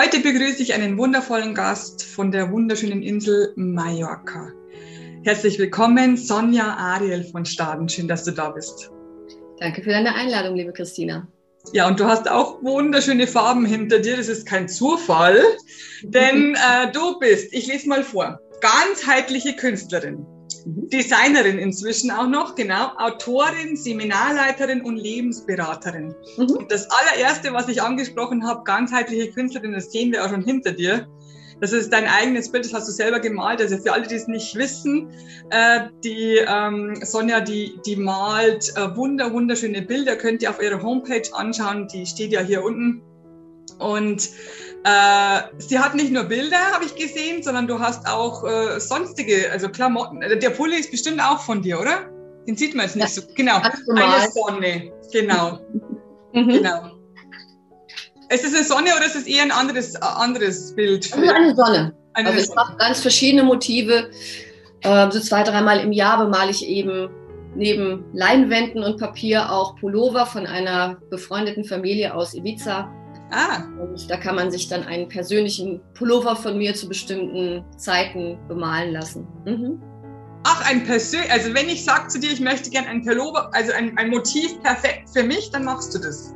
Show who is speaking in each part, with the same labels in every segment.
Speaker 1: Heute begrüße ich einen wundervollen Gast von der wunderschönen Insel Mallorca. Herzlich willkommen, Sonja Ariel von Staden. Schön, dass du da bist.
Speaker 2: Danke für deine Einladung, liebe Christina.
Speaker 1: Ja, und du hast auch wunderschöne Farben hinter dir. Das ist kein Zufall, denn äh, du bist, ich lese mal vor, ganzheitliche Künstlerin, mhm. Designerin inzwischen auch noch, genau, Autorin, Seminarleiterin und Lebensberaterin. Mhm. Und das allererste, was ich angesprochen habe, ganzheitliche Künstlerin, das sehen wir auch schon hinter dir. Das ist dein eigenes Bild, das hast du selber gemalt. Also für alle, die es nicht wissen, äh, die ähm, Sonja, die, die malt äh, wunder, wunderschöne Bilder, könnt ihr auf ihrer Homepage anschauen. Die steht ja hier unten. Und äh, sie hat nicht nur Bilder, habe ich gesehen, sondern du hast auch äh, sonstige, also Klamotten. Äh, der Pulli ist bestimmt auch von dir, oder? Den sieht man jetzt nicht ja, so. Genau. Eine Sonne. Genau. Mhm. Genau. Ist es eine Sonne oder ist es eher ein anderes, äh, anderes Bild?
Speaker 2: Also eine Sonne. Eine also ich mache ganz verschiedene Motive. Äh, so zwei, dreimal im Jahr bemale ich eben neben Leinwänden und Papier auch Pullover von einer befreundeten Familie aus Ibiza. Ah. Und da kann man sich dann einen persönlichen Pullover von mir zu bestimmten Zeiten bemalen lassen. Mhm.
Speaker 1: Ach, ein persönlich, also wenn ich sage zu dir, ich möchte gerne ein Pullover, also ein, ein Motiv perfekt für mich, dann machst du das.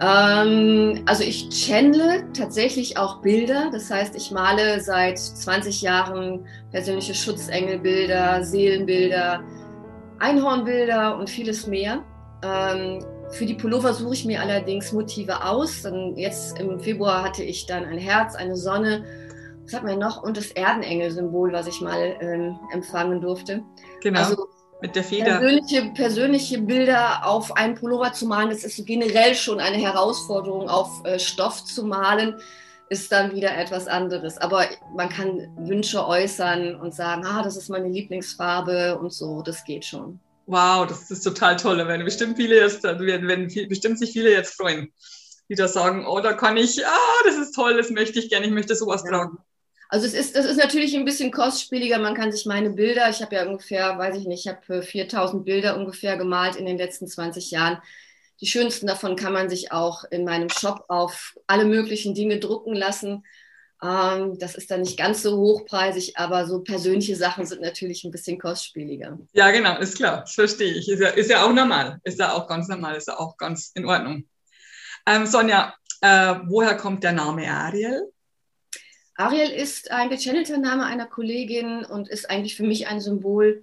Speaker 2: Ähm, also ich channele tatsächlich auch Bilder. Das heißt, ich male seit 20 Jahren persönliche Schutzengelbilder, Seelenbilder, Einhornbilder und vieles mehr. Ähm, für die Pullover suche ich mir allerdings Motive aus. Dann jetzt im Februar hatte ich dann ein Herz, eine Sonne. Was hat man noch? Und das Erdenengel-Symbol, was ich mal ähm, empfangen durfte.
Speaker 1: Genau. Also mit der Feder.
Speaker 2: Persönliche, persönliche Bilder auf einen Pullover zu malen, das ist generell schon eine Herausforderung. Auf äh, Stoff zu malen, ist dann wieder etwas anderes. Aber man kann Wünsche äußern und sagen, ah, das ist meine Lieblingsfarbe und so, das geht schon.
Speaker 1: Wow, das ist total toll. Da werden bestimmt viele jetzt, werden, werden bestimmt sich viele jetzt freuen, die da sagen, oh, da kann ich, ah, das ist toll, das möchte ich gerne, ich möchte sowas ja. tragen.
Speaker 2: Also es ist, das ist natürlich ein bisschen kostspieliger. Man kann sich meine Bilder, ich habe ja ungefähr, weiß ich nicht, ich habe 4000 Bilder ungefähr gemalt in den letzten 20 Jahren. Die schönsten davon kann man sich auch in meinem Shop auf alle möglichen Dinge drucken lassen. Ähm, das ist dann nicht ganz so hochpreisig, aber so persönliche Sachen sind natürlich ein bisschen kostspieliger.
Speaker 1: Ja, genau, ist klar, das verstehe ich. Ist ja, ist ja auch normal, ist ja auch ganz normal, ist ja auch ganz in Ordnung. Ähm, Sonja, äh, woher kommt der Name Ariel?
Speaker 2: Ariel ist ein gechannelter Name einer Kollegin und ist eigentlich für mich ein Symbol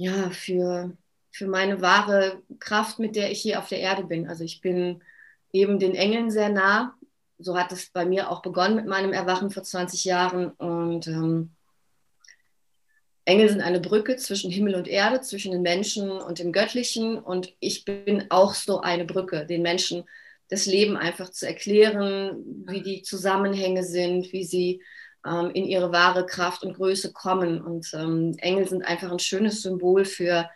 Speaker 2: ja, für, für meine wahre Kraft, mit der ich hier auf der Erde bin. Also ich bin eben den Engeln sehr nah. So hat es bei mir auch begonnen mit meinem Erwachen vor 20 Jahren. Und ähm, Engel sind eine Brücke zwischen Himmel und Erde, zwischen den Menschen und dem Göttlichen. Und ich bin auch so eine Brücke, den Menschen das Leben einfach zu erklären, wie die Zusammenhänge sind, wie sie ähm, in ihre wahre Kraft und Größe kommen. Und ähm, Engel sind einfach ein schönes Symbol für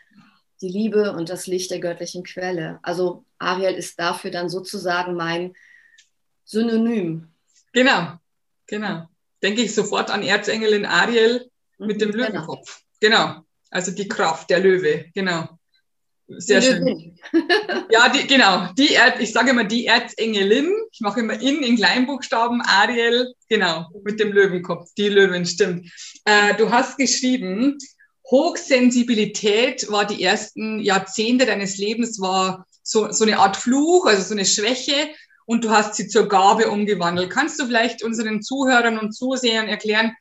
Speaker 2: die Liebe und das Licht der göttlichen Quelle. Also Ariel ist dafür dann sozusagen mein Synonym.
Speaker 1: Genau, genau. Denke ich sofort an Erzengelin Ariel mit dem genau. Löwenkopf. Genau. Also die Kraft der Löwe, genau. Sehr schön. ja, die, genau. Die Erd, ich sage immer die Erzengelin. Ich mache immer in in Kleinbuchstaben. Ariel, genau, mit dem Löwenkopf. Die Löwen, stimmt. Äh, du hast geschrieben, Hochsensibilität war die ersten Jahrzehnte deines Lebens, war so, so eine Art Fluch, also so eine Schwäche. Und du hast sie zur Gabe umgewandelt. Kannst du vielleicht unseren Zuhörern und Zusehern erklären,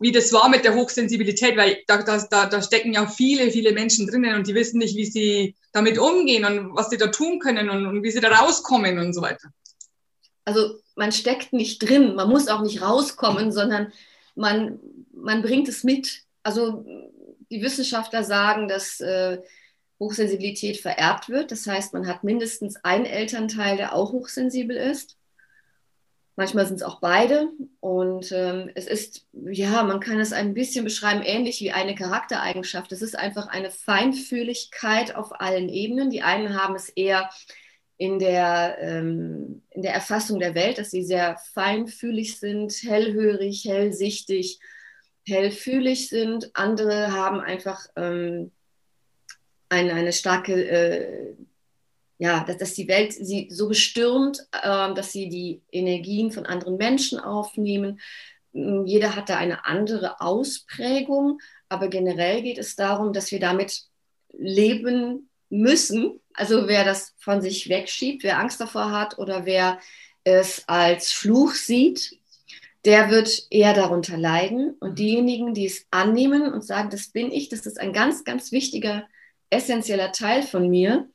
Speaker 1: wie das war mit der Hochsensibilität, weil da, da, da stecken ja viele, viele Menschen drinnen und die wissen nicht, wie sie damit umgehen und was sie da tun können und, und wie sie da rauskommen und so weiter.
Speaker 2: Also man steckt nicht drin, man muss auch nicht rauskommen, sondern man, man bringt es mit. Also die Wissenschaftler sagen, dass äh, Hochsensibilität vererbt wird. Das heißt, man hat mindestens einen Elternteil, der auch hochsensibel ist. Manchmal sind es auch beide. Und ähm, es ist, ja, man kann es ein bisschen beschreiben, ähnlich wie eine Charaktereigenschaft. Es ist einfach eine Feinfühligkeit auf allen Ebenen. Die einen haben es eher in der, ähm, in der Erfassung der Welt, dass sie sehr feinfühlig sind, hellhörig, hellsichtig, hellfühlig sind. Andere haben einfach ähm, eine, eine starke äh, ja, dass, dass die Welt sie so bestürmt, äh, dass sie die Energien von anderen Menschen aufnehmen. Hm, jeder hat da eine andere Ausprägung, aber generell geht es darum, dass wir damit leben müssen. Also wer das von sich wegschiebt, wer Angst davor hat oder wer es als Fluch sieht, der wird eher darunter leiden. Und diejenigen, die es annehmen und sagen, das bin ich, das ist ein ganz, ganz wichtiger, essentieller Teil von mir,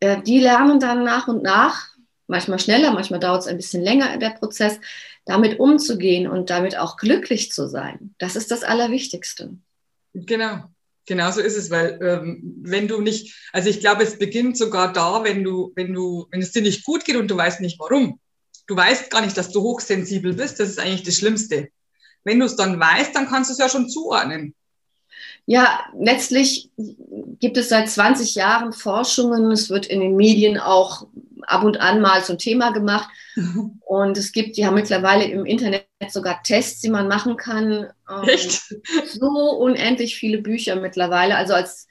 Speaker 2: äh, die lernen dann nach und nach, manchmal schneller, manchmal dauert es ein bisschen länger der Prozess, damit umzugehen und damit auch glücklich zu sein. Das ist das Allerwichtigste.
Speaker 1: Genau. Genau so ist es, weil ähm, wenn du nicht, also ich glaube, es beginnt sogar da, wenn du, wenn du, wenn es dir nicht gut geht und du weißt nicht warum. Du weißt gar nicht, dass du hochsensibel bist. Das ist eigentlich das Schlimmste. Wenn du es dann weißt, dann kannst du es ja schon zuordnen.
Speaker 2: Ja, letztlich gibt es seit 20 Jahren Forschungen. Es wird in den Medien auch ab und an mal zum Thema gemacht. Und es gibt, die haben mittlerweile im Internet sogar Tests, die man machen kann.
Speaker 1: Ähm, Echt?
Speaker 2: So unendlich viele Bücher mittlerweile. Also als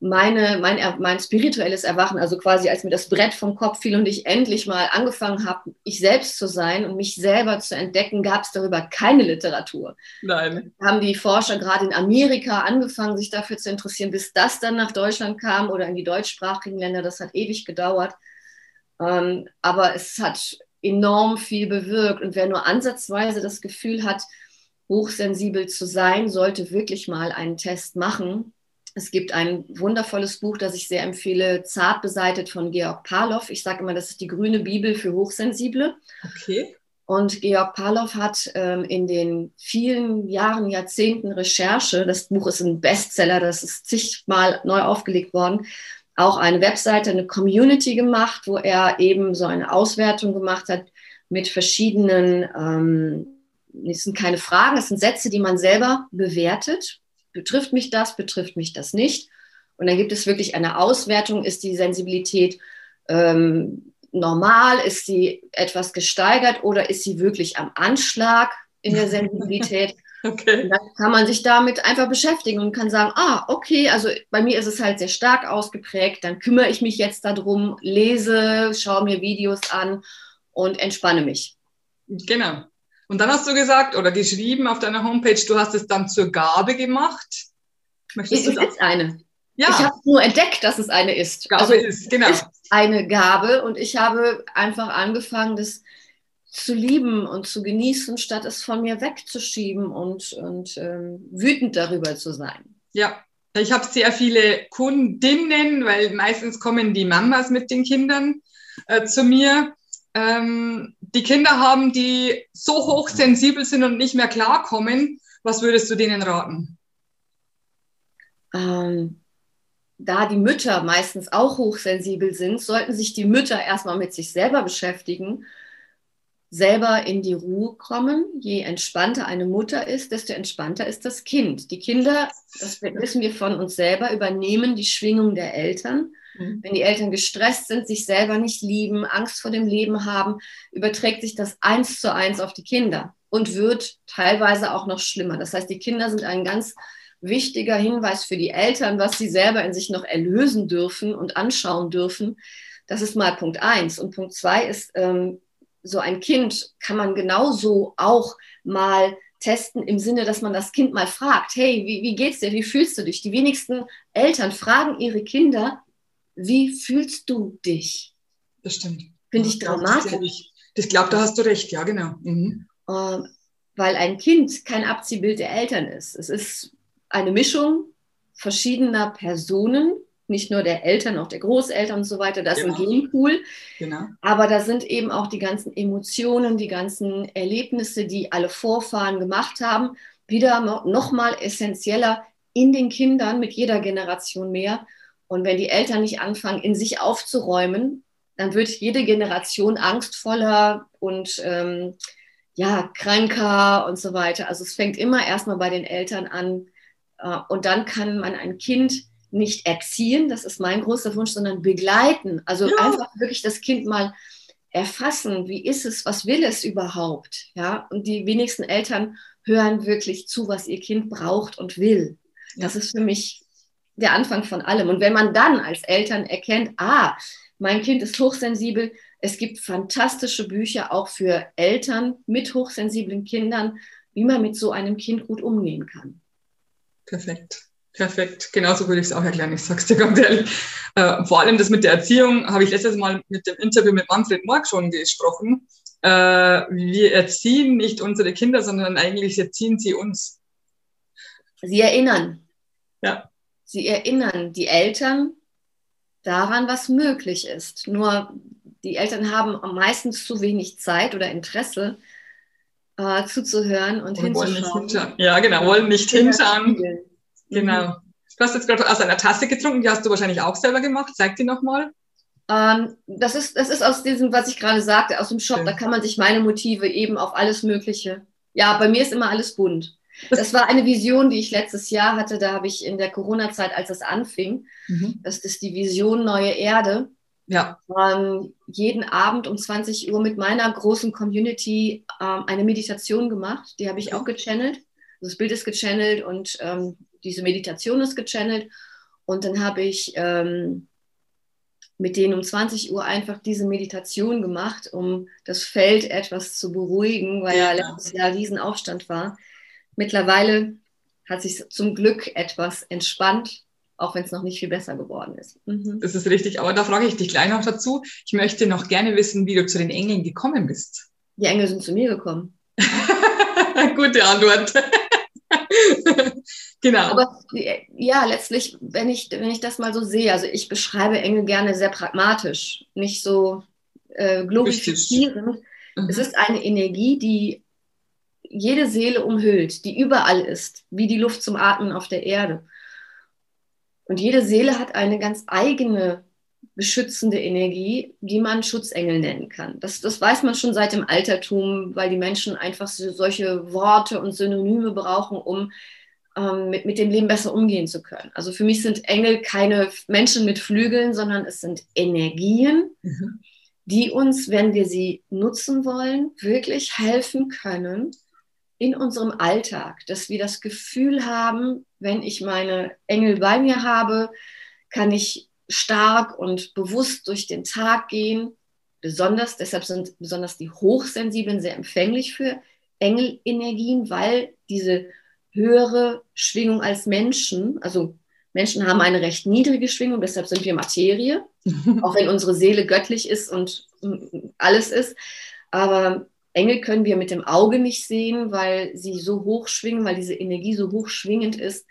Speaker 2: meine, mein, mein spirituelles Erwachen, also quasi als mir das Brett vom Kopf fiel und ich endlich mal angefangen habe, ich selbst zu sein und mich selber zu entdecken, gab es darüber keine Literatur.
Speaker 1: Nein.
Speaker 2: Haben die Forscher gerade in Amerika angefangen, sich dafür zu interessieren, bis das dann nach Deutschland kam oder in die deutschsprachigen Länder. Das hat ewig gedauert. Ähm, aber es hat enorm viel bewirkt. Und wer nur ansatzweise das Gefühl hat, hochsensibel zu sein, sollte wirklich mal einen Test machen es gibt ein wundervolles Buch, das ich sehr empfehle, Zart beseitet von Georg Palow. Ich sage immer, das ist die grüne Bibel für Hochsensible.
Speaker 1: Okay.
Speaker 2: Und Georg Palow hat ähm, in den vielen Jahren, Jahrzehnten Recherche, das Buch ist ein Bestseller, das ist zigmal neu aufgelegt worden, auch eine Webseite, eine Community gemacht, wo er eben so eine Auswertung gemacht hat mit verschiedenen, ähm, es sind keine Fragen, es sind Sätze, die man selber bewertet betrifft mich das, betrifft mich das nicht. Und dann gibt es wirklich eine Auswertung, ist die Sensibilität ähm, normal, ist sie etwas gesteigert oder ist sie wirklich am Anschlag in der Sensibilität?
Speaker 1: Okay.
Speaker 2: Und dann kann man sich damit einfach beschäftigen und kann sagen, ah, okay, also bei mir ist es halt sehr stark ausgeprägt, dann kümmere ich mich jetzt darum, lese, schaue mir Videos an und entspanne mich.
Speaker 1: Genau. Und dann hast du gesagt oder geschrieben auf deiner Homepage, du hast es dann zur Gabe gemacht.
Speaker 2: Möchtest es ist eine. Ja. Ich habe nur entdeckt, dass es eine ist.
Speaker 1: Gabe also, ist, genau. Ist
Speaker 2: eine Gabe und ich habe einfach angefangen, das zu lieben und zu genießen, statt es von mir wegzuschieben und, und ähm, wütend darüber zu sein.
Speaker 1: Ja, ich habe sehr viele Kundinnen, weil meistens kommen die Mamas mit den Kindern äh, zu mir ähm, die Kinder haben, die so hochsensibel sind und nicht mehr klarkommen, was würdest du denen raten?
Speaker 2: Ähm, da die Mütter meistens auch hochsensibel sind, sollten sich die Mütter erstmal mit sich selber beschäftigen, selber in die Ruhe kommen. Je entspannter eine Mutter ist, desto entspannter ist das Kind. Die Kinder, das wissen wir von uns selber, übernehmen die Schwingung der Eltern Mhm. Wenn die Eltern gestresst sind, sich selber nicht lieben, Angst vor dem Leben haben, überträgt sich das eins zu eins auf die Kinder und wird teilweise auch noch schlimmer. Das heißt, die Kinder sind ein ganz wichtiger Hinweis für die Eltern, was sie selber in sich noch erlösen dürfen und anschauen dürfen. Das ist mal Punkt eins. Und Punkt zwei ist, ähm, so ein Kind kann man genauso auch mal testen im Sinne, dass man das Kind mal fragt, hey, wie, wie geht's dir, wie fühlst du dich? Die wenigsten Eltern fragen ihre Kinder, wie fühlst du dich?
Speaker 1: Das stimmt.
Speaker 2: Finde ich dramatisch.
Speaker 1: Ich glaube, da hast du recht, ja, genau. Mhm.
Speaker 2: Uh, weil ein Kind kein Abziehbild der Eltern ist. Es ist eine Mischung verschiedener Personen, nicht nur der Eltern, auch der Großeltern und so weiter. Das genau. ist ein Genpool. Genau. Aber da sind eben auch die ganzen Emotionen, die ganzen Erlebnisse, die alle Vorfahren gemacht haben, wieder nochmal essentieller in den Kindern mit jeder Generation mehr. Und wenn die Eltern nicht anfangen, in sich aufzuräumen, dann wird jede Generation angstvoller und ähm, ja, kranker und so weiter. Also es fängt immer erstmal bei den Eltern an. Äh, und dann kann man ein Kind nicht erziehen, das ist mein großer Wunsch, sondern begleiten. Also ja. einfach wirklich das Kind mal erfassen, wie ist es, was will es überhaupt? Ja, und die wenigsten Eltern hören wirklich zu, was ihr Kind braucht und will. Das ist für mich der Anfang von allem. Und wenn man dann als Eltern erkennt, ah, mein Kind ist hochsensibel. Es gibt fantastische Bücher auch für Eltern mit hochsensiblen Kindern, wie man mit so einem Kind gut umgehen kann.
Speaker 1: Perfekt. Perfekt, genauso würde ich es auch erklären, ich sag's dir ganz ehrlich. Äh, vor allem das mit der Erziehung habe ich letztes Mal mit dem Interview mit Manfred Morg schon gesprochen. Äh, wir erziehen nicht unsere Kinder, sondern eigentlich erziehen sie uns.
Speaker 2: Sie erinnern.
Speaker 1: Ja.
Speaker 2: Sie erinnern die Eltern daran, was möglich ist. Nur die Eltern haben meistens zu wenig Zeit oder Interesse äh, zuzuhören und, und hinzuschauen.
Speaker 1: Ja, genau, wollen nicht. Genau. Mhm. Du hast jetzt gerade aus einer Tasse getrunken, die hast du wahrscheinlich auch selber gemacht. Zeig die nochmal.
Speaker 2: Ähm, das, ist, das ist aus diesem, was ich gerade sagte, aus dem Shop. Schön. Da kann man sich meine Motive eben auf alles Mögliche. Ja, bei mir ist immer alles bunt. Das war eine Vision, die ich letztes Jahr hatte. Da habe ich in der Corona-Zeit, als das anfing, mhm. das ist die Vision Neue Erde.
Speaker 1: Ja.
Speaker 2: Ähm, jeden Abend um 20 Uhr mit meiner großen Community ähm, eine Meditation gemacht. Die habe ich auch gechannelt. Das Bild ist gechannelt und ähm, diese Meditation ist gechannelt. Und dann habe ich ähm, mit denen um 20 Uhr einfach diese Meditation gemacht, um das Feld etwas zu beruhigen, weil ja, ja letztes Jahr Riesenaufstand war. Mittlerweile hat sich zum Glück etwas entspannt, auch wenn es noch nicht viel besser geworden ist.
Speaker 1: Mhm. Das ist richtig, aber da frage ich dich gleich noch dazu. Ich möchte noch gerne wissen, wie du zu den Engeln gekommen bist.
Speaker 2: Die Engel sind zu mir gekommen.
Speaker 1: Gute Antwort. genau.
Speaker 2: Aber ja, letztlich, wenn ich, wenn ich das mal so sehe, also ich beschreibe Engel gerne sehr pragmatisch, nicht so äh, glorifizierend. Mhm. Es ist eine Energie, die jede Seele umhüllt, die überall ist, wie die Luft zum Atmen auf der Erde. Und jede Seele hat eine ganz eigene beschützende Energie, die man Schutzengel nennen kann. Das, das weiß man schon seit dem Altertum, weil die Menschen einfach so, solche Worte und Synonyme brauchen, um ähm, mit, mit dem Leben besser umgehen zu können. Also für mich sind Engel keine Menschen mit Flügeln, sondern es sind Energien, mhm. die uns, wenn wir sie nutzen wollen, wirklich helfen können in unserem Alltag, dass wir das Gefühl haben, wenn ich meine Engel bei mir habe, kann ich stark und bewusst durch den Tag gehen. Besonders, deshalb sind besonders die Hochsensiblen sehr empfänglich für Engelenergien, weil diese höhere Schwingung als Menschen, also Menschen haben eine recht niedrige Schwingung, deshalb sind wir Materie, auch wenn unsere Seele göttlich ist und alles ist. Aber Engel können wir mit dem Auge nicht sehen, weil sie so hoch schwingen, weil diese Energie so hoch schwingend ist,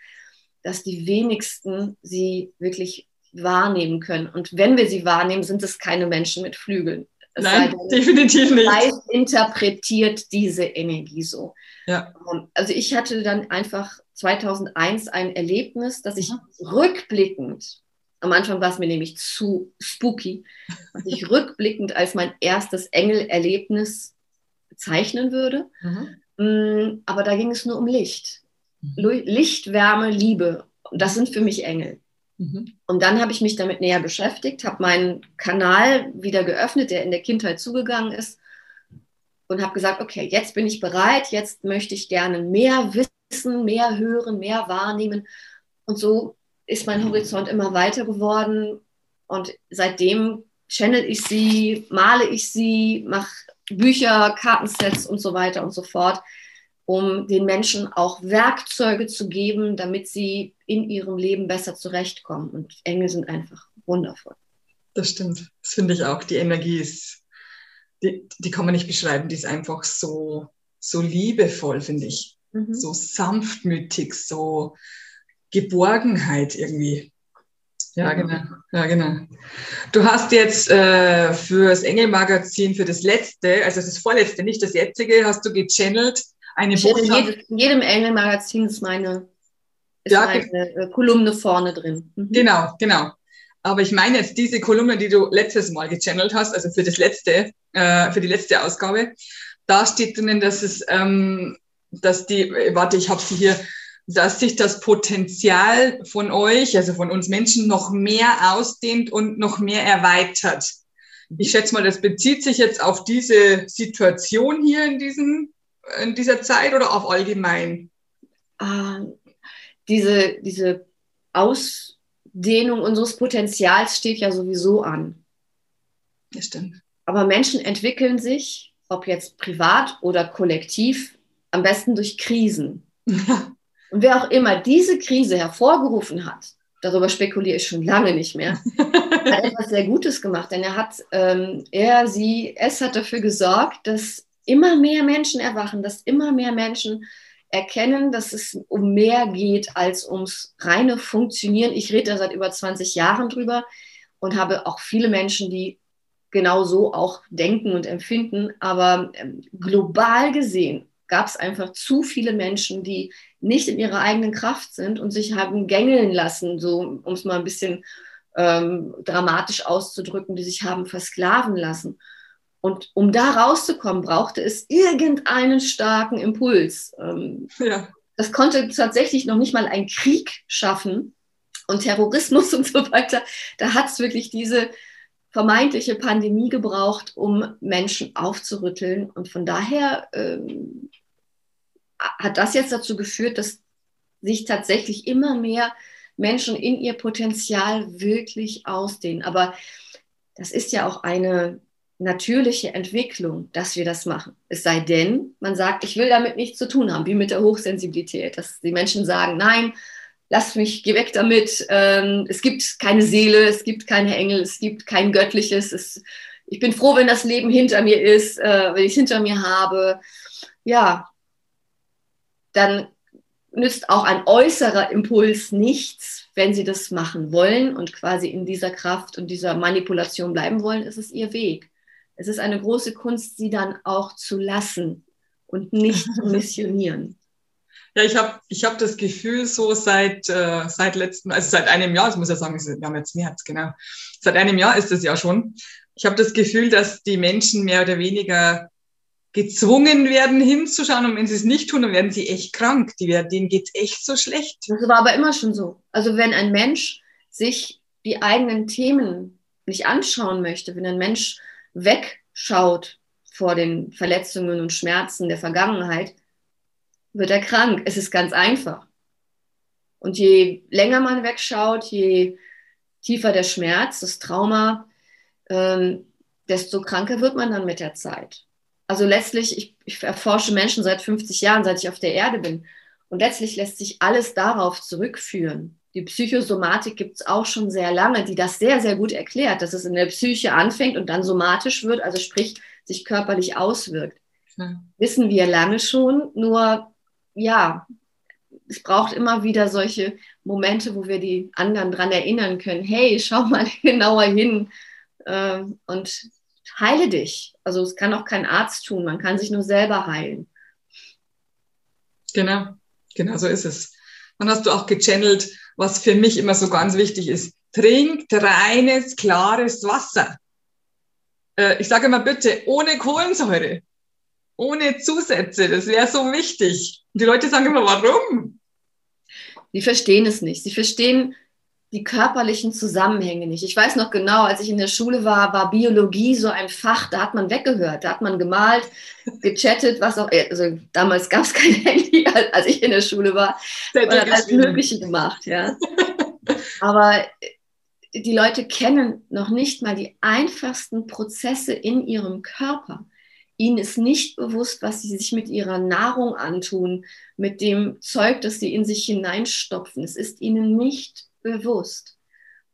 Speaker 2: dass die wenigsten sie wirklich wahrnehmen können. Und wenn wir sie wahrnehmen, sind es keine Menschen mit Flügeln.
Speaker 1: Es Nein, denn, definitiv nicht.
Speaker 2: Geist interpretiert diese Energie so.
Speaker 1: Ja.
Speaker 2: Also ich hatte dann einfach 2001 ein Erlebnis, dass ich mhm. rückblickend, am Anfang war es mir nämlich zu spooky, dass ich rückblickend als mein erstes Engelerlebnis bezeichnen würde. Mhm. Mm, aber da ging es nur um Licht. Mhm. Licht, Wärme, Liebe. Und das sind für mich Engel. Mhm. Und dann habe ich mich damit näher beschäftigt, habe meinen Kanal wieder geöffnet, der in der Kindheit zugegangen ist, und habe gesagt, okay, jetzt bin ich bereit, jetzt möchte ich gerne mehr wissen, mehr hören, mehr wahrnehmen. Und so ist mein Horizont immer weiter geworden. Und seitdem channel ich sie, male ich sie, mache Bücher, Kartensets und so weiter und so fort um den Menschen auch Werkzeuge zu geben, damit sie in ihrem Leben besser zurechtkommen. Und Engel sind einfach wundervoll.
Speaker 1: Das stimmt. Das finde ich auch. Die Energie ist, die, die kann man nicht beschreiben. Die ist einfach so, so liebevoll, finde ich. Mhm. So sanftmütig, so Geborgenheit irgendwie. Ja, genau. Ja, genau. Du hast jetzt äh, für das Engelmagazin, für das letzte, also das vorletzte, nicht das jetzige, hast du gechannelt eine
Speaker 2: Botschaft. In jedem Engelmagazin ist meine, ist ja, meine äh, Kolumne vorne drin.
Speaker 1: Mhm. Genau, genau. Aber ich meine jetzt diese Kolumne, die du letztes Mal gechannelt hast, also für das letzte, äh, für die letzte Ausgabe, da steht drinnen, dass es, ähm, dass die, warte, ich habe sie hier, dass sich das Potenzial von euch, also von uns Menschen, noch mehr ausdehnt und noch mehr erweitert. Ich schätze mal, das bezieht sich jetzt auf diese Situation hier in diesem in dieser Zeit oder auf allgemein?
Speaker 2: Ah, diese, diese Ausdehnung unseres Potenzials steht ja sowieso an.
Speaker 1: Das stimmt.
Speaker 2: Aber Menschen entwickeln sich, ob jetzt privat oder kollektiv, am besten durch Krisen. Und wer auch immer diese Krise hervorgerufen hat, darüber spekuliere ich schon lange nicht mehr, hat etwas sehr Gutes gemacht. Denn er hat, ähm, er, sie, es hat dafür gesorgt, dass immer mehr Menschen erwachen, dass immer mehr Menschen erkennen, dass es um mehr geht als ums reine Funktionieren. Ich rede da seit über 20 Jahren drüber und habe auch viele Menschen, die genau so auch denken und empfinden. Aber ähm, global gesehen gab es einfach zu viele Menschen, die nicht in ihrer eigenen Kraft sind und sich haben gängeln lassen, so um es mal ein bisschen ähm, dramatisch auszudrücken, die sich haben versklaven lassen. Und um da rauszukommen, brauchte es irgendeinen starken Impuls. Ähm, ja. Das konnte tatsächlich noch nicht mal ein Krieg schaffen und Terrorismus und so weiter. Da hat es wirklich diese vermeintliche Pandemie gebraucht, um Menschen aufzurütteln. Und von daher ähm, hat das jetzt dazu geführt, dass sich tatsächlich immer mehr Menschen in ihr Potenzial wirklich ausdehnen. Aber das ist ja auch eine natürliche Entwicklung, dass wir das machen. Es sei denn, man sagt, ich will damit nichts zu tun haben, wie mit der Hochsensibilität, dass die Menschen sagen, nein, lass mich, geh weg damit, ähm, es gibt keine Seele, es gibt keine Engel, es gibt kein Göttliches, es, ich bin froh, wenn das Leben hinter mir ist, äh, wenn ich es hinter mir habe. Ja, dann nützt auch ein äußerer Impuls nichts, wenn sie das machen wollen und quasi in dieser Kraft und dieser Manipulation bleiben wollen, ist es ihr Weg es ist eine große Kunst, sie dann auch zu lassen und nicht zu missionieren.
Speaker 1: Ja, ich habe ich hab das Gefühl, so seit, äh, seit letzten, also seit einem Jahr, das muss ja sagen, wir haben jetzt März, genau. Seit einem Jahr ist es ja schon. Ich habe das Gefühl, dass die Menschen mehr oder weniger gezwungen werden hinzuschauen und wenn sie es nicht tun, dann werden sie echt krank. Die werden, denen geht es echt so schlecht.
Speaker 2: Das war aber immer schon so. Also wenn ein Mensch sich die eigenen Themen nicht anschauen möchte, wenn ein Mensch wegschaut vor den Verletzungen und Schmerzen der Vergangenheit, wird er krank. Es ist ganz einfach. Und je länger man wegschaut, je tiefer der Schmerz, das Trauma, ähm, desto kranker wird man dann mit der Zeit. Also letztlich, ich, ich erforsche Menschen seit 50 Jahren, seit ich auf der Erde bin. Und letztlich lässt sich alles darauf zurückführen. Die Psychosomatik gibt es auch schon sehr lange, die das sehr, sehr gut erklärt, dass es in der Psyche anfängt und dann somatisch wird, also sprich sich körperlich auswirkt. Ja. Wissen wir lange schon, nur ja, es braucht immer wieder solche Momente, wo wir die anderen daran erinnern können, hey, schau mal genauer hin äh, und heile dich. Also es kann auch kein Arzt tun, man kann sich nur selber heilen.
Speaker 1: Genau, genau so ist es. Dann hast du auch gechannelt, was für mich immer so ganz wichtig ist. Trinkt reines, klares Wasser. Äh, ich sage immer bitte, ohne Kohlensäure, ohne Zusätze. Das wäre so wichtig. Und die Leute sagen immer, warum?
Speaker 2: Die verstehen es nicht. Sie verstehen die körperlichen Zusammenhänge nicht. Ich weiß noch genau, als ich in der Schule war, war Biologie so ein Fach, da hat man weggehört, da hat man gemalt, gechattet, was auch, also damals gab es kein Handy, als ich in der Schule war, man hat alles Mögliche gemacht, ja. Aber die Leute kennen noch nicht mal die einfachsten Prozesse in ihrem Körper. Ihnen ist nicht bewusst, was sie sich mit ihrer Nahrung antun, mit dem Zeug, das sie in sich hineinstopfen. Es ist ihnen nicht bewusst.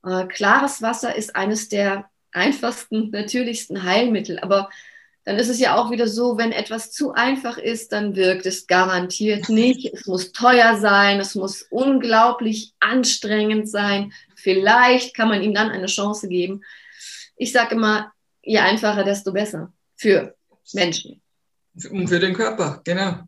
Speaker 2: Äh, klares Wasser ist eines der einfachsten, natürlichsten Heilmittel. Aber dann ist es ja auch wieder so, wenn etwas zu einfach ist, dann wirkt es garantiert nicht. Es muss teuer sein, es muss unglaublich anstrengend sein. Vielleicht kann man ihm dann eine Chance geben. Ich sage immer, je einfacher, desto besser für Menschen.
Speaker 1: Für den Körper, genau.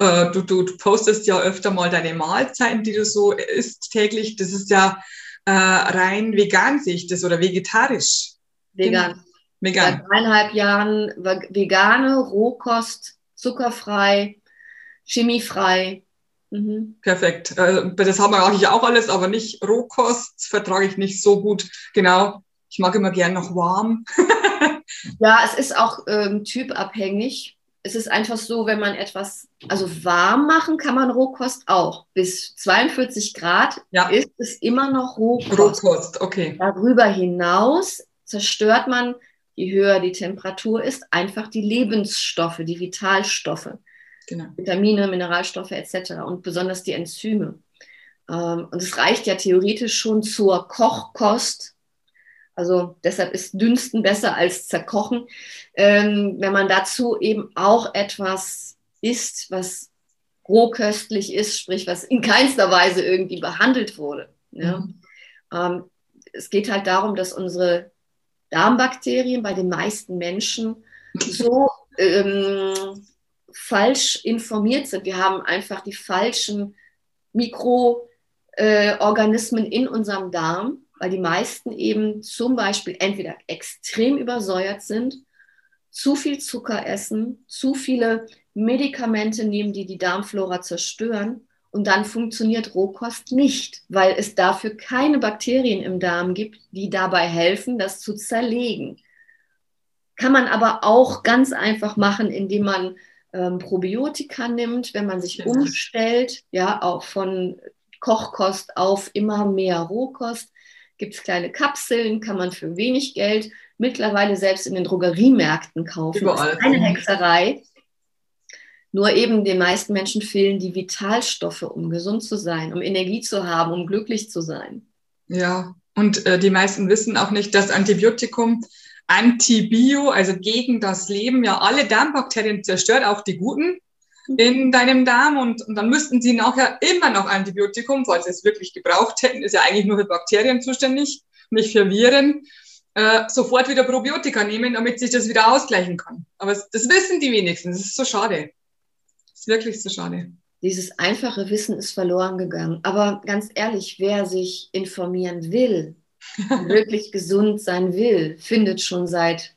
Speaker 1: Äh, du, du, du, postest ja öfter mal deine Mahlzeiten, die du so isst täglich. Das ist ja äh, rein vegan, sehe ich das, oder vegetarisch.
Speaker 2: Vegan. Genau. Vegan. Seit dreieinhalb Jahren vegane, Rohkost, zuckerfrei, chemiefrei.
Speaker 1: Mhm. Perfekt. Äh, das haben wir eigentlich auch alles, aber nicht Rohkost, vertrage ich nicht so gut. Genau. Ich mag immer gern noch warm.
Speaker 2: ja, es ist auch ähm, typabhängig es ist einfach so, wenn man etwas, also warm machen kann man Rohkost auch. Bis 42 Grad ja. ist es immer noch Rohkost.
Speaker 1: Rohkost, okay.
Speaker 2: Darüber hinaus zerstört man je höher die Temperatur ist, einfach die Lebensstoffe, die Vitalstoffe, genau. Vitamine, Mineralstoffe etc. und besonders die Enzyme. Ähm, und es reicht ja theoretisch schon zur Kochkost. Also deshalb ist Dünsten besser als Zerkochen. Ähm, wenn man dazu eben auch etwas isst, was rohköstlich ist, sprich was in keinster Weise irgendwie behandelt wurde. Ja. Mhm. Ähm, es geht halt darum, dass unsere Darmbakterien bei den meisten Menschen so ähm, falsch informiert sind. Wir haben einfach die falschen Mikroorganismen äh, in unserem Darm, weil die meisten eben zum Beispiel entweder extrem übersäuert sind, zu viel Zucker essen, zu viele Medikamente nehmen, die die Darmflora zerstören. Und dann funktioniert Rohkost nicht, weil es dafür keine Bakterien im Darm gibt, die dabei helfen, das zu zerlegen. Kann man aber auch ganz einfach machen, indem man ähm, Probiotika nimmt, wenn man sich umstellt, ja, auch von Kochkost auf immer mehr Rohkost. Gibt es kleine Kapseln, kann man für wenig Geld mittlerweile selbst in den Drogeriemärkten kaufen. Überall. Das ist keine Hexerei. Nur eben den meisten Menschen fehlen die Vitalstoffe, um gesund zu sein, um Energie zu haben, um glücklich zu sein.
Speaker 1: Ja, und äh, die meisten wissen auch nicht, dass Antibiotikum Antibio, also gegen das Leben, ja alle Darmbakterien zerstört, auch die guten in deinem Darm. Und, und dann müssten sie nachher immer noch Antibiotikum, falls sie es wirklich gebraucht hätten, ist ja eigentlich nur für Bakterien zuständig, nicht für Viren, äh, sofort wieder Probiotika nehmen, damit sich das wieder ausgleichen kann. Aber das wissen die wenigsten. Das ist so schade ist wirklich so schade.
Speaker 2: Dieses einfache Wissen ist verloren gegangen. Aber ganz ehrlich, wer sich informieren will, wirklich gesund sein will, findet schon seit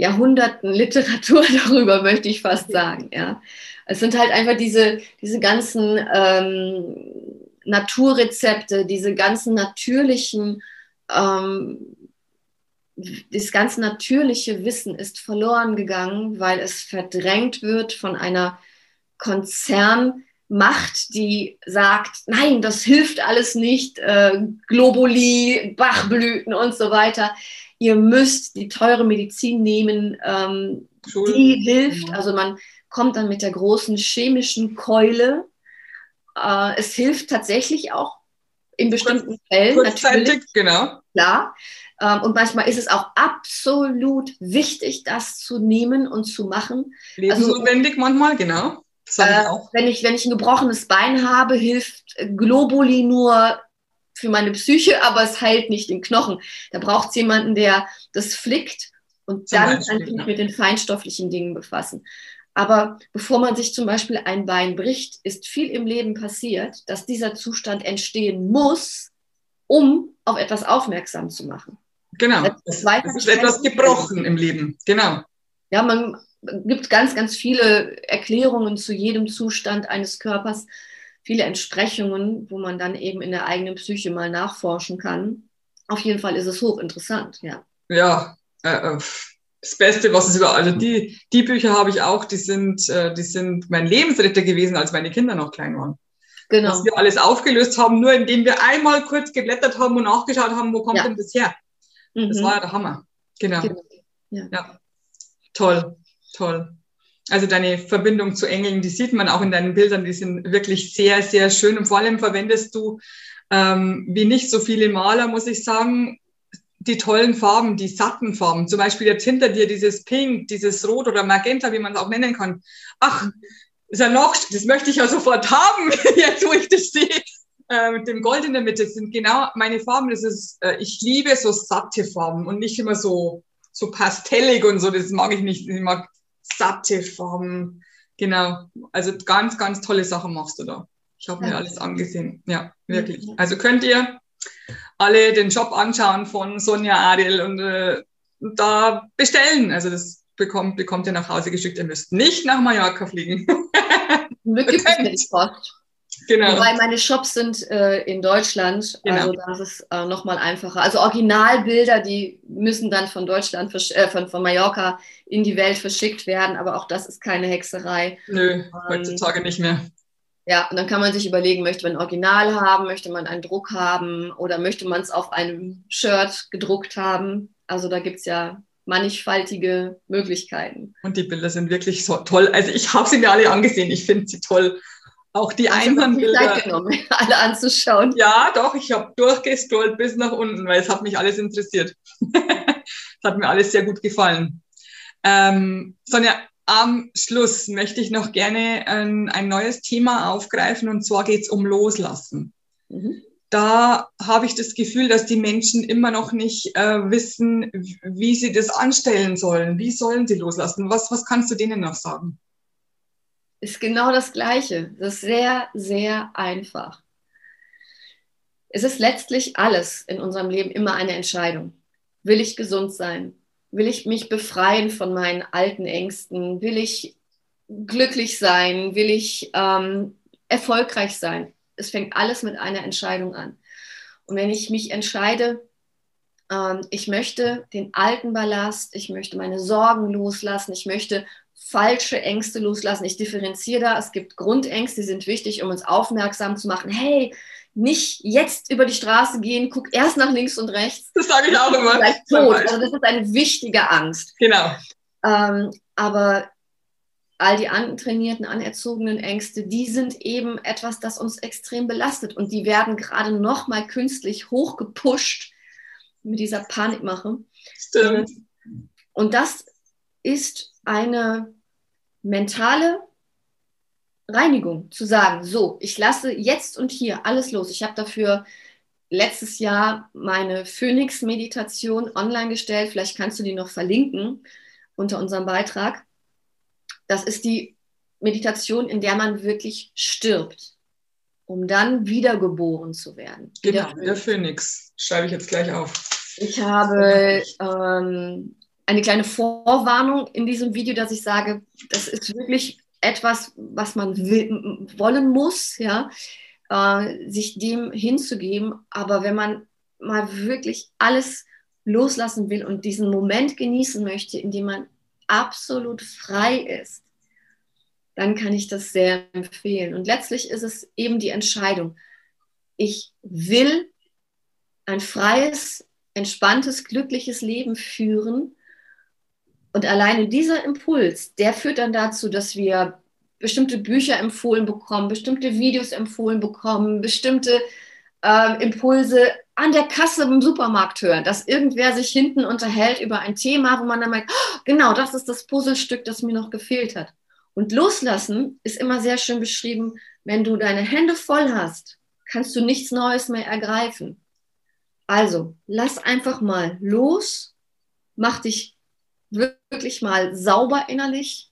Speaker 2: Jahrhunderten Literatur darüber, möchte ich fast sagen. Ja. Es sind halt einfach diese, diese ganzen ähm, Naturrezepte, diese ganzen natürlichen, ähm, das ganze natürliche Wissen ist verloren gegangen, weil es verdrängt wird von einer Konzernmacht, die sagt, nein, das hilft alles nicht, äh, Globuli, Bachblüten und so weiter. Ihr müsst die teure Medizin nehmen, ähm, die hilft. Also man kommt dann mit der großen chemischen Keule. Äh, es hilft tatsächlich auch in bestimmten Kurz, Fällen.
Speaker 1: Kurzzeitig, genau.
Speaker 2: Klar. Ähm, und manchmal ist es auch absolut wichtig, das zu nehmen und zu machen.
Speaker 1: Lebensnotwendig also, manchmal, genau.
Speaker 2: Äh, wenn, ich, wenn ich ein gebrochenes Bein habe, hilft Globuli nur für meine Psyche, aber es heilt nicht den Knochen. Da braucht es jemanden, der das flickt und dann Beispiel, kann ich mich mit den feinstofflichen Dingen befassen. Aber bevor man sich zum Beispiel ein Bein bricht, ist viel im Leben passiert, dass dieser Zustand entstehen muss, um auf etwas aufmerksam zu machen.
Speaker 1: Genau. Das, das ist etwas gebrochen im Leben. Genau.
Speaker 2: Ja, man, gibt ganz, ganz viele Erklärungen zu jedem Zustand eines Körpers, viele Entsprechungen, wo man dann eben in der eigenen Psyche mal nachforschen kann. Auf jeden Fall ist es hochinteressant, ja.
Speaker 1: Ja, äh, äh das Beste, was es über, also die, die Bücher habe ich auch, die sind, äh, die sind mein Lebensretter gewesen, als meine Kinder noch klein waren. Genau. Was wir alles aufgelöst haben, nur indem wir einmal kurz geblättert haben und nachgeschaut haben, wo kommt ja. denn das her? Mhm. Das war ja der Hammer. Genau. genau. Ja. ja. Toll. Toll. Also deine Verbindung zu Engeln, die sieht man auch in deinen Bildern, die sind wirklich sehr, sehr schön. Und vor allem verwendest du, ähm, wie nicht so viele Maler, muss ich sagen, die tollen Farben, die satten Farben. Zum Beispiel jetzt hinter dir dieses Pink, dieses Rot oder Magenta, wie man es auch nennen kann. Ach, ist ja noch, das möchte ich ja sofort haben, jetzt wo ich das sehe. Äh, mit dem Gold in der Mitte das sind genau meine Farben. Das ist, äh, ich liebe so satte Farben und nicht immer so, so pastellig und so. Das mag ich nicht. Ich mag satte Formen. Genau. Also ganz, ganz tolle Sachen machst du da. Ich habe mir alles angesehen. Ja, wirklich. Also könnt ihr alle den Shop anschauen von Sonja Adel und äh, da bestellen. Also das bekommt, bekommt ihr nach Hause geschickt. Ihr müsst nicht nach Mallorca fliegen.
Speaker 2: Wirklich nicht Post. Genau. Wobei meine Shops sind äh, in Deutschland, genau. also das ist äh, nochmal einfacher. Also Originalbilder, die müssen dann von Deutschland, äh, von, von Mallorca in die Welt verschickt werden, aber auch das ist keine Hexerei.
Speaker 1: Nö, ähm, heutzutage nicht mehr.
Speaker 2: Ja, und dann kann man sich überlegen, möchte man ein Original haben, möchte man einen Druck haben oder möchte man es auf einem Shirt gedruckt haben. Also da gibt es ja mannigfaltige Möglichkeiten.
Speaker 1: Und die Bilder sind wirklich so toll. Also ich habe sie mir alle angesehen. Ich finde sie toll. Auch die Einwandbilder.
Speaker 2: genommen, alle anzuschauen.
Speaker 1: Ja, doch, ich habe durchgestrollt bis nach unten, weil es hat mich alles interessiert. Es hat mir alles sehr gut gefallen. Ähm, Sonja, am Schluss möchte ich noch gerne ein, ein neues Thema aufgreifen und zwar geht es um Loslassen. Mhm. Da habe ich das Gefühl, dass die Menschen immer noch nicht äh, wissen, wie sie das anstellen sollen. Wie sollen sie loslassen? Was, was kannst du denen noch sagen?
Speaker 2: Ist genau das Gleiche. Das ist sehr, sehr einfach. Es ist letztlich alles in unserem Leben immer eine Entscheidung. Will ich gesund sein? Will ich mich befreien von meinen alten Ängsten? Will ich glücklich sein? Will ich ähm, erfolgreich sein? Es fängt alles mit einer Entscheidung an. Und wenn ich mich entscheide, ähm, ich möchte den alten Ballast, ich möchte meine Sorgen loslassen, ich möchte falsche Ängste loslassen. Ich differenziere da. Es gibt Grundängste, die sind wichtig, um uns aufmerksam zu machen. Hey, nicht jetzt über die Straße gehen, guck erst nach links und rechts.
Speaker 1: Das sage ich auch immer.
Speaker 2: Vielleicht tot. Also das ist eine wichtige Angst.
Speaker 1: Genau.
Speaker 2: Ähm, aber all die antrainierten, anerzogenen Ängste, die sind eben etwas, das uns extrem belastet und die werden gerade noch mal künstlich hochgepusht mit dieser Panikmache.
Speaker 1: Stimmt.
Speaker 2: Und das ist eine mentale Reinigung, zu sagen, so, ich lasse jetzt und hier alles los. Ich habe dafür letztes Jahr meine Phoenix-Meditation online gestellt. Vielleicht kannst du die noch verlinken unter unserem Beitrag. Das ist die Meditation, in der man wirklich stirbt, um dann wiedergeboren zu werden.
Speaker 1: Genau, der Phönix. Schreibe ich jetzt gleich auf.
Speaker 2: Ich habe ähm, eine kleine Vorwarnung in diesem Video, dass ich sage, das ist wirklich etwas, was man will, wollen muss, ja, äh, sich dem hinzugeben. Aber wenn man mal wirklich alles loslassen will und diesen Moment genießen möchte, in dem man absolut frei ist, dann kann ich das sehr empfehlen. Und letztlich ist es eben die Entscheidung. Ich will ein freies, entspanntes, glückliches Leben führen und alleine dieser Impuls, der führt dann dazu, dass wir bestimmte Bücher empfohlen bekommen, bestimmte Videos empfohlen bekommen, bestimmte äh, Impulse an der Kasse im Supermarkt hören, dass irgendwer sich hinten unterhält über ein Thema, wo man dann merkt, oh, genau, das ist das Puzzlestück, das mir noch gefehlt hat. Und loslassen ist immer sehr schön beschrieben, wenn du deine Hände voll hast, kannst du nichts Neues mehr ergreifen. Also, lass einfach mal los, mach dich wirklich mal sauber innerlich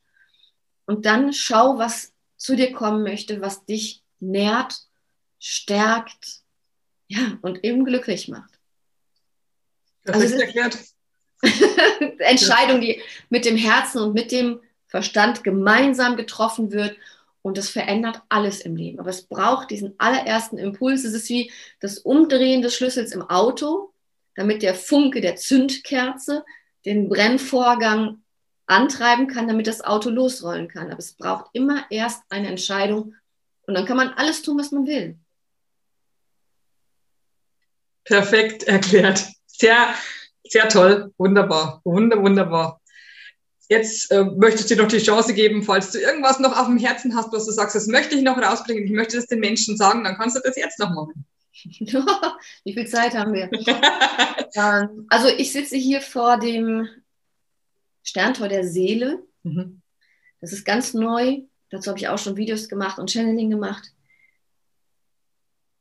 Speaker 2: und dann schau, was zu dir kommen möchte, was dich nährt, stärkt, ja, und eben glücklich macht.
Speaker 1: Das also ist erklärt.
Speaker 2: Entscheidung, die mit dem Herzen und mit dem Verstand gemeinsam getroffen wird und das verändert alles im Leben. Aber es braucht diesen allerersten Impuls. Es ist wie das Umdrehen des Schlüssels im Auto, damit der Funke der Zündkerze den Brennvorgang antreiben kann, damit das Auto losrollen kann. Aber es braucht immer erst eine Entscheidung und dann kann man alles tun, was man will.
Speaker 1: Perfekt erklärt. Sehr, sehr toll. Wunderbar. Wunder, wunderbar. Jetzt äh, möchte ich dir noch die Chance geben, falls du irgendwas noch auf dem Herzen hast, was du sagst, das möchte ich noch rausbringen, ich möchte das den Menschen sagen, dann kannst du das jetzt noch machen.
Speaker 2: Wie viel Zeit haben wir? Ähm, also ich sitze hier vor dem Sterntor der Seele. Mhm. Das ist ganz neu. Dazu habe ich auch schon Videos gemacht und Channeling gemacht.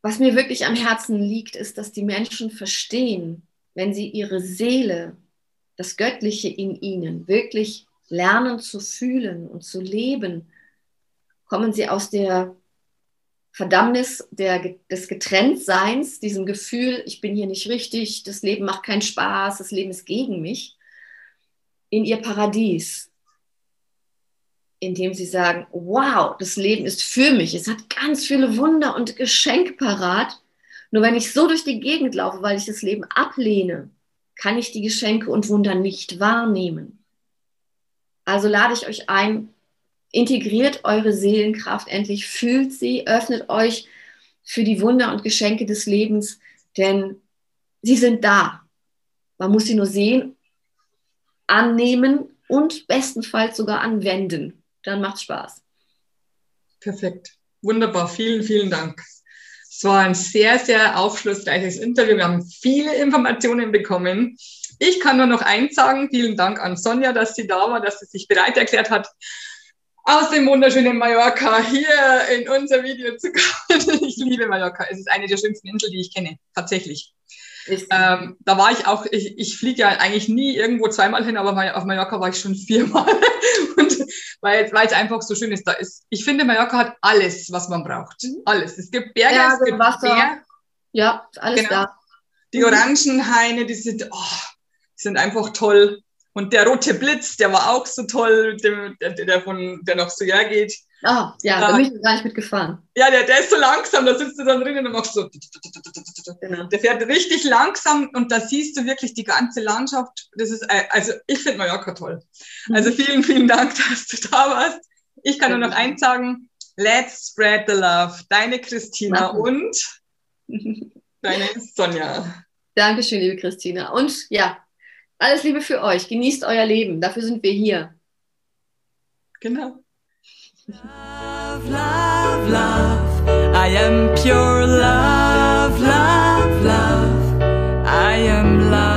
Speaker 2: Was mir wirklich am Herzen liegt, ist, dass die Menschen verstehen, wenn sie ihre Seele, das Göttliche in ihnen, wirklich lernen zu fühlen und zu leben, kommen sie aus der Verdammnis der, des Getrenntseins, diesem Gefühl, ich bin hier nicht richtig, das Leben macht keinen Spaß, das Leben ist gegen mich, in ihr Paradies, indem sie sagen, wow, das Leben ist für mich, es hat ganz viele Wunder und Geschenke parat. Nur wenn ich so durch die Gegend laufe, weil ich das Leben ablehne, kann ich die Geschenke und Wunder nicht wahrnehmen. Also lade ich euch ein, integriert eure Seelenkraft endlich, fühlt sie, öffnet euch für die Wunder und Geschenke des Lebens, denn sie sind da. Man muss sie nur sehen annehmen und bestenfalls sogar anwenden. Dann macht Spaß.
Speaker 1: Perfekt. Wunderbar. Vielen, vielen Dank. Es war ein sehr, sehr aufschlussreiches Interview. Wir haben viele Informationen bekommen. Ich kann nur noch eins sagen. Vielen Dank an Sonja, dass sie da war, dass sie sich bereit erklärt hat, aus dem wunderschönen Mallorca hier in unser Video zu kommen. Ich liebe Mallorca. Es ist eine der schönsten Inseln, die ich kenne. Tatsächlich. Ähm, da war ich auch, ich, ich fliege ja eigentlich nie irgendwo zweimal hin, aber auf Mallorca war ich schon viermal. Und weil, weil es einfach so schön ist. Da ist. Ich finde, Mallorca hat alles, was man braucht. Mhm. Alles. Es gibt Berge, ja, es gibt
Speaker 2: Wasser. Meer. Ja, alles genau. da.
Speaker 1: Die Orangenhaine, die sind, oh, die sind einfach toll. Und der rote Blitz, der war auch so toll, der, der, von, der noch so hergeht.
Speaker 2: Ah, ja, da bin ich gar nicht mitgefahren.
Speaker 1: Ja, der, der ist so langsam, da sitzt du dann drinnen und machst so. Genau. Der fährt richtig langsam und da siehst du wirklich die ganze Landschaft. Das ist, äh, also ich finde Mallorca toll. Mhm. Also vielen, vielen Dank, dass du da warst. Ich kann nur noch eins sagen. Let's spread the love. Deine Christina Machen. und deine Sonja.
Speaker 2: Dankeschön, liebe Christina. Und ja, alles Liebe für euch. Genießt euer Leben. Dafür sind wir hier.
Speaker 1: Genau.
Speaker 3: Love, love, love. I am pure love, love, love. I am love.